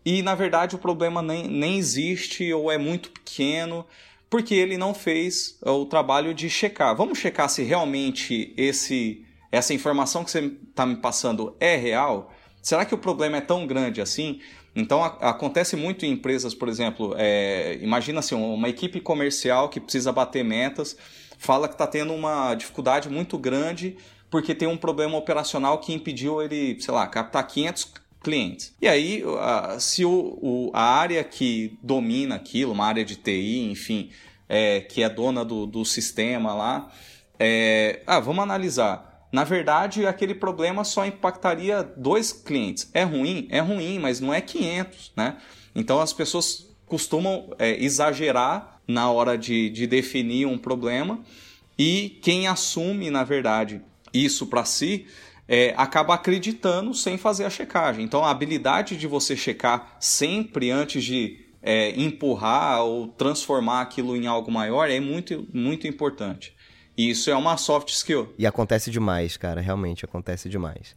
e na verdade o problema nem, nem existe ou é muito pequeno porque ele não fez o trabalho de checar. Vamos checar se realmente esse essa informação que você está me passando é real? Será que o problema é tão grande assim? Então a, acontece muito em empresas, por exemplo, é, imagina assim, uma equipe comercial que precisa bater metas, fala que está tendo uma dificuldade muito grande porque tem um problema operacional que impediu ele, sei lá, captar 500 clientes. E aí, se o, o, a área que domina aquilo, uma área de TI, enfim, é, que é dona do, do sistema lá, é, ah, vamos analisar. Na verdade, aquele problema só impactaria dois clientes. É ruim? É ruim, mas não é 500, né? Então as pessoas costumam é, exagerar na hora de, de definir um problema e quem assume, na verdade, isso para si é, acaba acreditando sem fazer a checagem. Então a habilidade de você checar sempre antes de é, empurrar ou transformar aquilo em algo maior é muito, muito importante. E isso é uma soft skill. E acontece demais, cara, realmente acontece demais.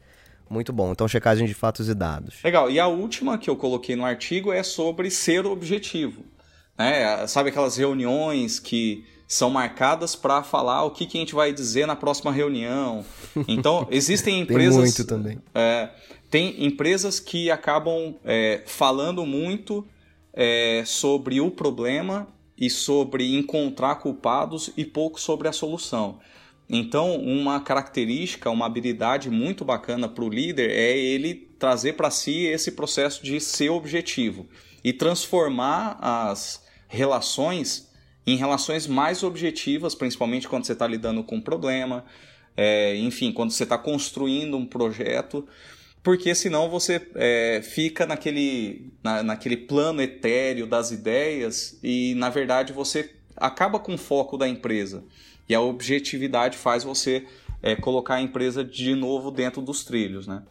Muito bom. Então, checagem de fatos e dados. Legal. E a última que eu coloquei no artigo é sobre ser objetivo. Né? Sabe aquelas reuniões que são marcadas para falar o que, que a gente vai dizer na próxima reunião. Então, existem empresas. tem muito também. É, tem empresas que acabam é, falando muito é, sobre o problema e sobre encontrar culpados e pouco sobre a solução. Então, uma característica, uma habilidade muito bacana para o líder é ele trazer para si esse processo de ser objetivo e transformar as relações em relações mais objetivas, principalmente quando você está lidando com um problema, é, enfim, quando você está construindo um projeto porque senão você é, fica naquele, na, naquele plano etéreo das ideias e, na verdade, você acaba com o foco da empresa. E a objetividade faz você é, colocar a empresa de novo dentro dos trilhos, né?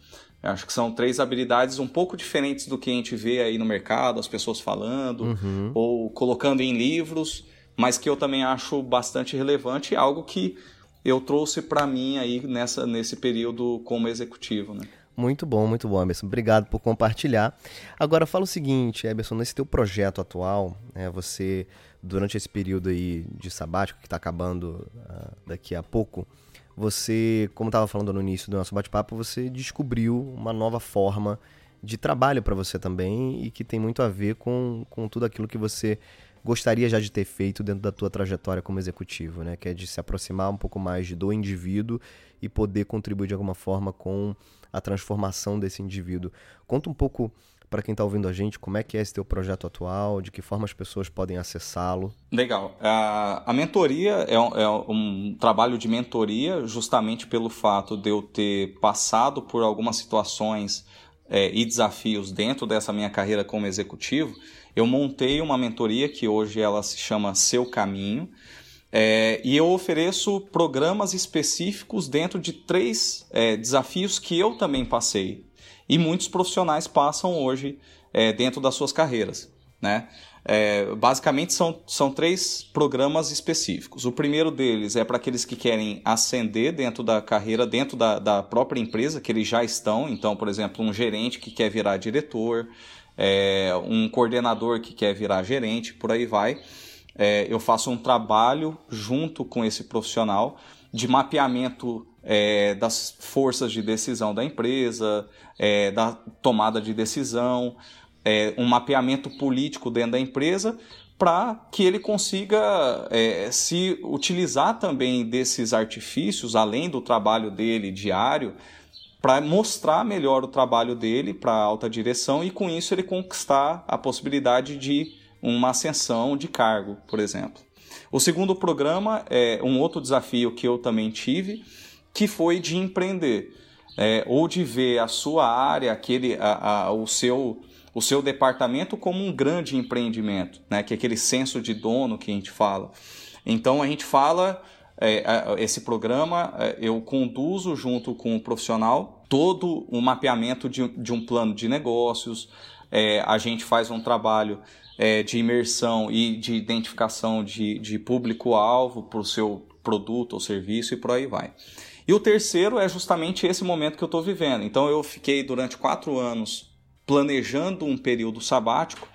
Eu acho que são três habilidades um pouco diferentes do que a gente vê aí no mercado, as pessoas falando uhum. ou colocando em livros, mas que eu também acho bastante relevante e algo que eu trouxe para mim aí nessa, nesse período como executivo, né? Muito bom, muito bom, Emerson. Obrigado por compartilhar. Agora fala o seguinte, Emerson, nesse teu projeto atual, né, você, durante esse período aí de sabático que está acabando uh, daqui a pouco, você, como estava falando no início do nosso bate-papo, você descobriu uma nova forma de trabalho para você também e que tem muito a ver com, com tudo aquilo que você gostaria já de ter feito dentro da tua trajetória como executivo, né? Que é de se aproximar um pouco mais do indivíduo e poder contribuir de alguma forma com a transformação desse indivíduo. Conta um pouco para quem está ouvindo a gente como é que é esse teu projeto atual, de que forma as pessoas podem acessá-lo. Legal. A, mentoria é um, é um, trabalho de mentoria justamente pelo fato de eu ter passado por algumas situações é, e desafios dentro dessa minha carreira como executivo. Eu montei uma mentoria que hoje ela se chama Seu Caminho, é, e eu ofereço programas específicos dentro de três é, desafios que eu também passei e muitos profissionais passam hoje é, dentro das suas carreiras. Né? É, basicamente são, são três programas específicos. O primeiro deles é para aqueles que querem ascender dentro da carreira, dentro da, da própria empresa que eles já estão. Então, por exemplo, um gerente que quer virar diretor, é, um coordenador que quer virar gerente, por aí vai é, eu faço um trabalho junto com esse profissional de mapeamento é, das forças de decisão da empresa, é, da tomada de decisão, é, um mapeamento político dentro da empresa para que ele consiga é, se utilizar também desses artifícios, além do trabalho dele diário, para mostrar melhor o trabalho dele para a alta direção e com isso ele conquistar a possibilidade de uma ascensão de cargo, por exemplo. O segundo programa é um outro desafio que eu também tive, que foi de empreender, é, ou de ver a sua área, aquele, a, a, o seu o seu departamento como um grande empreendimento, né? Que é aquele senso de dono que a gente fala. Então a gente fala é, esse programa, é, eu conduzo junto com o profissional todo o mapeamento de, de um plano de negócios. É, a gente faz um trabalho é, de imersão e de identificação de, de público-alvo para o seu produto ou serviço e por aí vai. E o terceiro é justamente esse momento que eu estou vivendo. Então eu fiquei durante quatro anos planejando um período sabático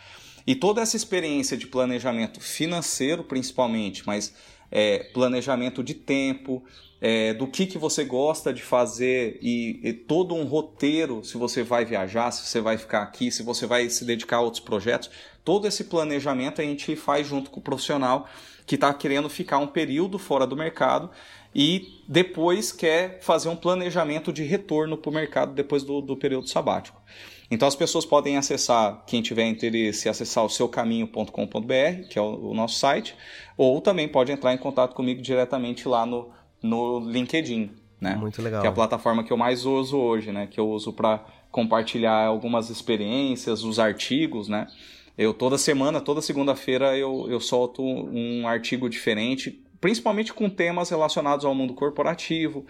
e toda essa experiência de planejamento financeiro, principalmente, mas é, planejamento de tempo, é, do que, que você gosta de fazer e, e, todo um roteiro, se você vai viajar, se você vai ficar aqui, se você vai se dedicar a outros projetos, todo esse planejamento a gente faz junto com o profissional que está querendo ficar um período fora do mercado e depois quer fazer um planejamento de retorno para o mercado depois do, do período sabático. Então as pessoas podem acessar, quem tiver interesse, acessar o seucaminho.com.br, que é o, o, nosso site, ou também pode entrar em contato comigo diretamente lá no, no LinkedIn, né? Muito legal. Que é a plataforma que eu mais uso hoje, né? Que eu uso para compartilhar algumas experiências, os artigos, né? Eu toda semana, toda segunda-feira eu, eu solto um artigo diferente, principalmente com temas relacionados ao mundo corporativo,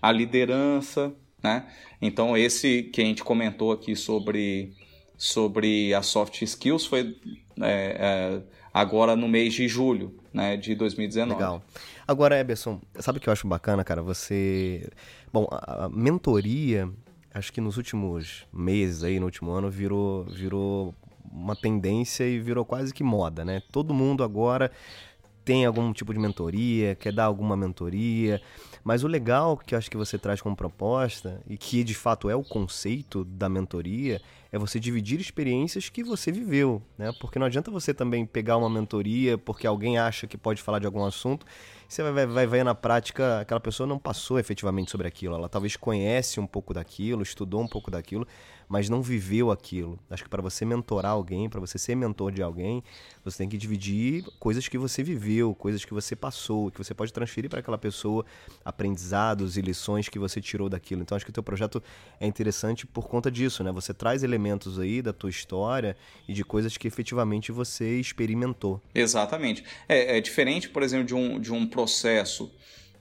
à liderança, né? Então esse que a gente comentou aqui sobre sobre as soft skills foi é, é, agora no mês de julho, né, de 2019. Legal. Agora, Eberson, sabe o que eu acho bacana, cara? Você, bom, a mentoria, acho que nos últimos meses aí, no último ano, virou virou uma tendência e virou quase que moda, né? Todo mundo agora tem algum tipo de mentoria, quer dar alguma mentoria. Mas o legal que eu acho que você traz como proposta, e que de fato é o conceito da mentoria, é você dividir experiências que você viveu, né? Porque não adianta você também pegar uma mentoria porque alguém acha que pode falar de algum assunto, você vai, vai, vai na prática aquela pessoa não passou efetivamente sobre aquilo, ela talvez conhece um pouco daquilo, estudou um pouco daquilo, mas não viveu aquilo. Acho que para você mentorar alguém, para você ser mentor de alguém, você tem que dividir coisas que você viveu, coisas que você passou, que você pode transferir para aquela pessoa, aprendizados e lições que você tirou daquilo. Então acho que o teu projeto é interessante por conta disso, né? Você traz elementos aí da tua história e de coisas que efetivamente você experimentou. Exatamente. É, é diferente, por exemplo, de um, de um processo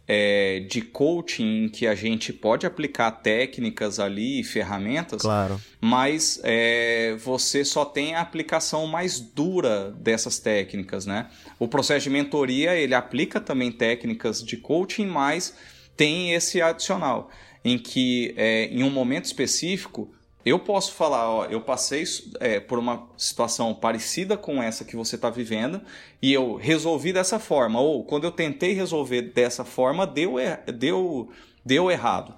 é, de coaching que a gente pode aplicar técnicas ali, ferramentas, claro. mas é, você só tem a aplicação mais dura dessas técnicas, né? O processo de mentoria ele aplica também técnicas de coaching, mas tem esse adicional em que é, em um momento específico eu posso falar, ó, eu passei é, por uma situação parecida com essa que você está vivendo e eu resolvi dessa forma. Ou quando eu tentei resolver dessa forma, deu, deu, deu errado.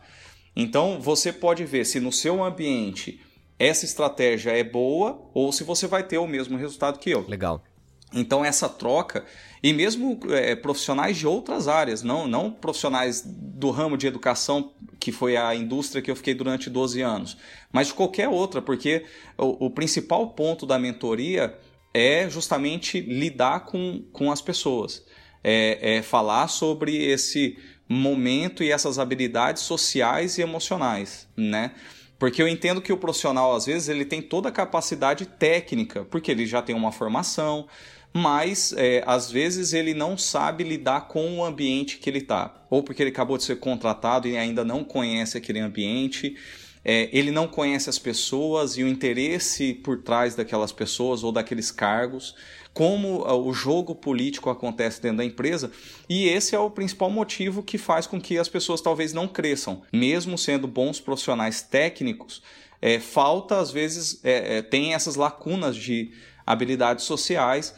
Então você pode ver se no seu ambiente essa estratégia é boa ou se você vai ter o mesmo resultado que eu. Legal. Então essa troca e mesmo é, profissionais de outras áreas, não, não profissionais do ramo de educação, que foi a indústria que eu fiquei durante 12 anos, mas de qualquer outra, porque o, o principal ponto da mentoria é justamente lidar com, com as pessoas, é, é falar sobre esse momento e essas habilidades sociais e emocionais, né? Porque eu entendo que o profissional, às vezes, ele tem toda a capacidade técnica, porque ele já tem uma formação, mas é, às vezes ele não sabe lidar com o ambiente que ele está, ou porque ele acabou de ser contratado e ainda não conhece aquele ambiente. É, ele não conhece as pessoas e o interesse por trás daquelas pessoas ou daqueles cargos, como ah, o jogo político acontece dentro da empresa, e esse é o principal motivo que faz com que as pessoas talvez não cresçam, mesmo sendo bons profissionais técnicos. É, falta, às vezes, é, é tem essas lacunas de habilidades sociais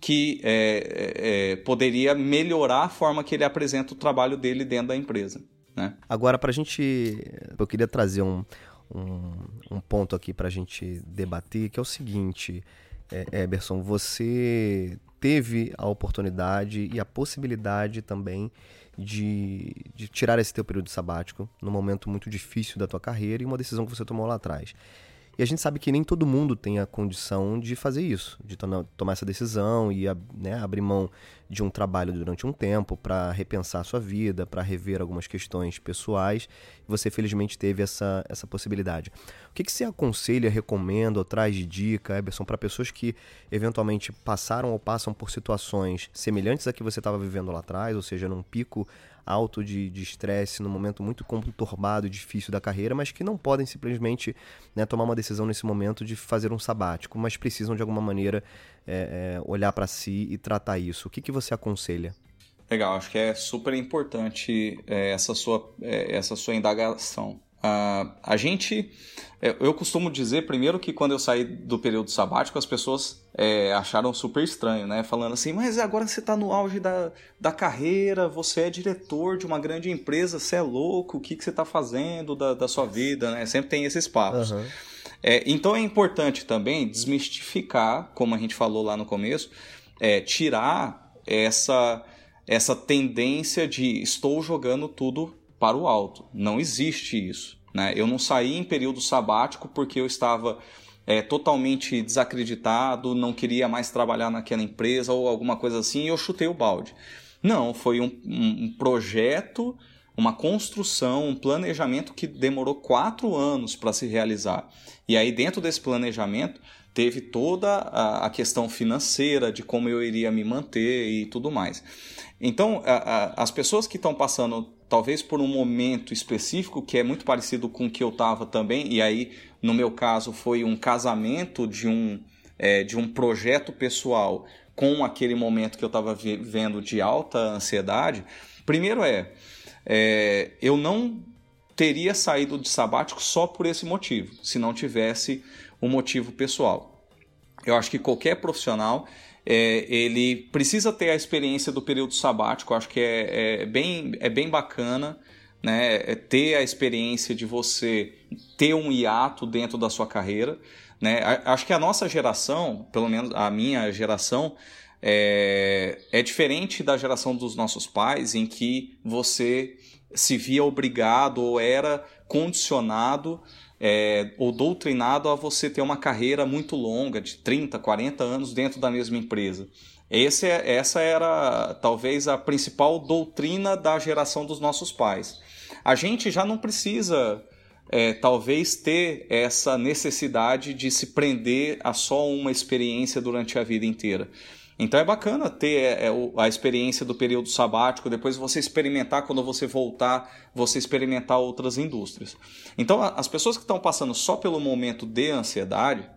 que é, é, é, poderia melhorar a forma que ele apresenta o trabalho dele dentro da empresa. Né? Agora, para a gente. Eu queria trazer um, um, um ponto aqui para a gente debater, que é o seguinte, é, Eberson, você teve a oportunidade e a possibilidade também de, de tirar esse teu período sabático num momento muito difícil da tua carreira e uma decisão que você tomou lá atrás. E a gente sabe que nem todo mundo tem a condição de fazer isso, de tomar essa decisão e né, abrir mão de um trabalho durante um tempo para repensar sua vida, para rever algumas questões pessoais. Você felizmente teve essa, essa possibilidade. O que, que você aconselha, recomenda ou traz de dica, Eberson, para pessoas que eventualmente passaram ou passam por situações semelhantes a que você estava vivendo lá atrás, ou seja, num pico alto de estresse, num momento muito conturbado e difícil da carreira, mas que não podem simplesmente né, tomar uma decisão nesse momento de fazer um sabático, mas precisam de alguma maneira é, é, olhar para si e tratar isso. O que, que você aconselha? Legal, acho que é super importante é, essa, sua, é, essa sua indagação. Uh, a gente, é, eu costumo dizer primeiro que quando eu saí do período sabático, as pessoas é, acharam super estranho, né? Falando assim, mas agora você está no auge da, da carreira, você é diretor de uma grande empresa, você é louco, o que, que você está fazendo da, da sua vida, né? Sempre tem esses papos. Uhum. É, então é importante também desmistificar, como a gente falou lá no começo, é, tirar essa, essa tendência de estou jogando tudo para o alto. Não existe isso. Né? Eu não saí em período sabático porque eu estava é, totalmente desacreditado, não queria mais trabalhar naquela empresa ou alguma coisa assim e eu chutei o balde. Não, foi um, um projeto, uma construção, um planejamento que demorou quatro anos para se realizar. E aí, dentro desse planejamento, teve toda a, questão financeira de como eu iria me manter e tudo mais. Então, a, a, as pessoas que estão passando talvez por um momento específico que é muito parecido com o que eu estava também, e aí, no meu caso, foi um casamento de um, é, de um projeto pessoal com aquele momento que eu estava vivendo de alta ansiedade. Primeiro é, é, eu não teria saído de sabático só por esse motivo, se não tivesse um motivo pessoal. Eu acho que qualquer profissional é, ele precisa ter a experiência do período sabático, acho que é, é, bem, é bem bacana né, é ter a experiência de você ter um hiato dentro da sua carreira. Né? Acho que a nossa geração, pelo menos a minha geração, é, é diferente da geração dos nossos pais, em que você se via obrigado ou era condicionado é, ou doutrinado a você ter uma carreira muito longa, de 30, 40 anos dentro da mesma empresa. Esse é, essa era talvez a principal doutrina da geração dos nossos pais. A gente já não precisa, é, talvez, ter essa necessidade de se prender a só uma experiência durante a vida inteira. Então é bacana ter é, é, a experiência do período sabático, depois você experimentar, quando você voltar, você experimentar outras indústrias. Então, as pessoas que estão passando só pelo momento de ansiedade,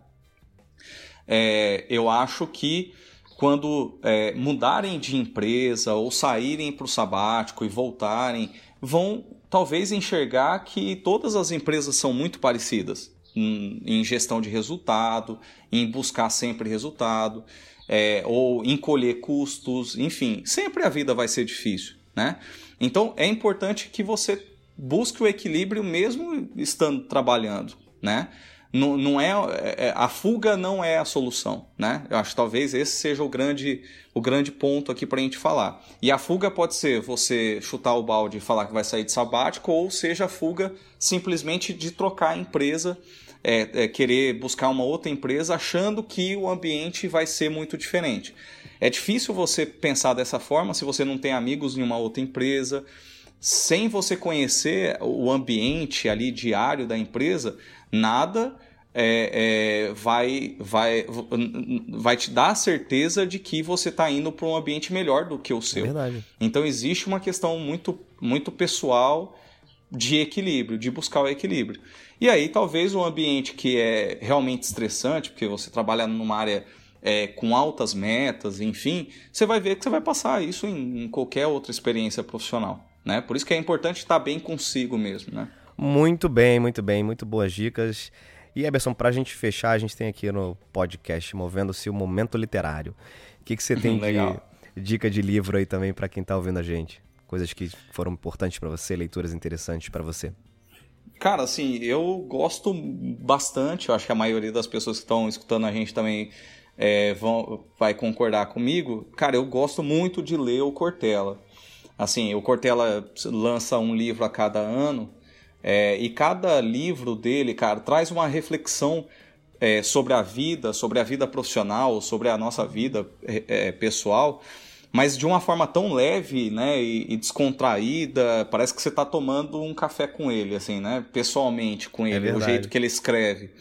é, eu acho que quando é, mudarem de empresa ou saírem para o sabático e voltarem, vão talvez enxergar que todas as empresas são muito parecidas em, em gestão de resultado, em buscar sempre resultado é, ou encolher custos, enfim, sempre a vida vai ser difícil, né? Então é importante que você busque o equilíbrio mesmo estando trabalhando, né? Não, não é, é a fuga não é a solução, né? Eu acho que talvez esse seja o grande o grande ponto aqui para a gente falar. E a fuga pode ser você chutar o balde e falar que vai sair de sabático, ou seja, a fuga simplesmente de trocar a empresa é, é, querer buscar uma outra empresa achando que o ambiente vai ser muito diferente. É difícil você pensar dessa forma se você não tem amigos em uma outra empresa. Sem você conhecer o ambiente ali diário da empresa, nada é, é, vai, vai, vai te dar a certeza de que você está indo para um ambiente melhor do que o seu. Verdade. Então existe uma questão muito, muito pessoal de equilíbrio, de buscar o equilíbrio. E aí, talvez um ambiente que é realmente estressante, porque você trabalha numa área é, com altas metas, enfim, você vai ver que você vai passar isso em, em, qualquer outra experiência profissional. Né? Por isso que é importante estar bem consigo mesmo. Né? Muito bem, muito bem, muito boas dicas. E Eberson, para a gente fechar, a gente tem aqui no podcast Movendo-se o Momento Literário. O que, que você tem de dica de livro aí também para quem está ouvindo a gente? Coisas que foram importantes para você, leituras interessantes para você. Cara, assim, eu gosto bastante, eu acho que a maioria das pessoas que estão escutando a gente também é, vão, vai concordar comigo. Cara, eu gosto muito de ler o Cortella. Assim, o Cortella lança um livro a cada ano é, e cada livro dele, cara, traz uma reflexão é, sobre a vida, sobre a vida profissional, sobre a nossa vida é, é, pessoal mas de uma forma tão leve, né, e, e descontraída, parece que você está tomando um café com ele, assim, né, pessoalmente com é ele, o jeito que ele escreve.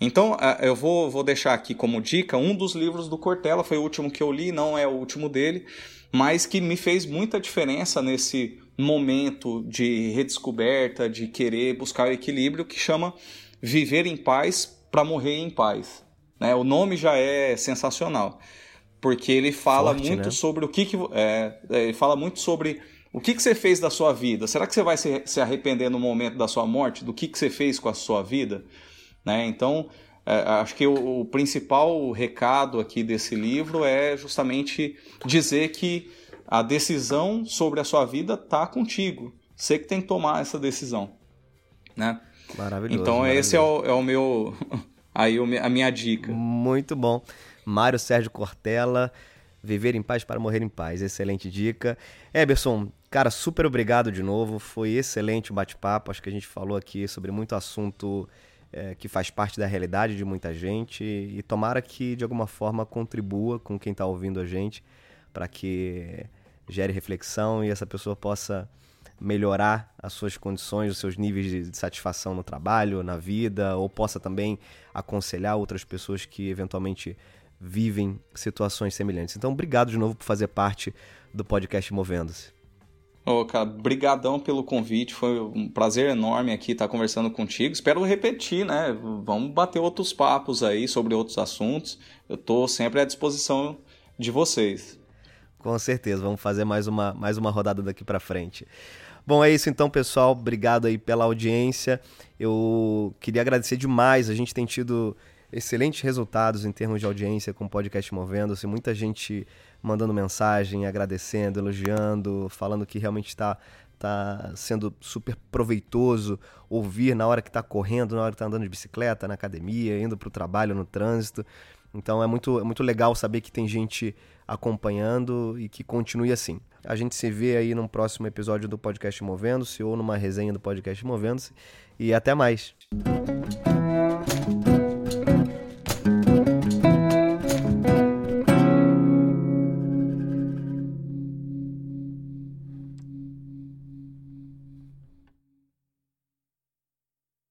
Então, eu vou, vou deixar aqui como dica um dos livros do Cortella, foi o último que eu li, não é o último dele, mas que me fez muita diferença nesse momento de redescoberta, de querer buscar o equilíbrio, que chama Viver em Paz para Morrer em Paz. Né? O nome já é sensacional, porque ele fala Forte, muito né? sobre o que, que é, é, ele fala muito sobre o que, que você fez da sua vida. Será que você vai se, se arrepender no momento da sua morte do que, que você fez com a sua vida? Né? Então, acho que o, o, principal recado aqui desse livro é justamente dizer que a decisão sobre a sua vida está contigo. Você que tem que tomar essa decisão. Né? Maravilhoso. Então, maravilhoso. esse é o, é o meu. Aí a minha dica. Muito bom. Mário Sérgio Cortella, Viver em Paz para Morrer em Paz. Excelente dica. Eberson, cara, super obrigado de novo. Foi excelente o bate-papo. Acho que a gente falou aqui sobre muito assunto é, que faz parte da realidade de muita gente e tomara que de alguma forma contribua com quem está ouvindo a gente para que gere reflexão e essa pessoa possa melhorar as suas condições, os seus níveis de satisfação no trabalho, na vida, ou possa também aconselhar outras pessoas que eventualmente vivem situações semelhantes. Então, obrigado de novo por fazer parte do podcast Movendo-se. Ô, cara, brigadão pelo convite, foi um prazer enorme aqui estar conversando contigo. Espero repetir, né? Vamos bater outros papos aí sobre outros assuntos. Eu estou sempre à disposição de vocês. Com certeza, vamos fazer mais uma, mais uma rodada daqui para frente. Bom, é isso então, pessoal. Obrigado aí pela audiência. Eu queria agradecer demais. A gente tem tido excelentes resultados em termos de audiência com o podcast Movendo-se. Muita gente mandando mensagem, agradecendo, elogiando, falando que realmente está tá sendo super proveitoso ouvir na hora que está correndo, na hora que está andando de bicicleta, na academia, indo para o trabalho, no trânsito. Então é muito, é muito legal saber que tem gente acompanhando e que continue assim. A gente se vê aí num próximo episódio do podcast Movendo-se ou numa resenha do podcast Movendo-se. E até mais.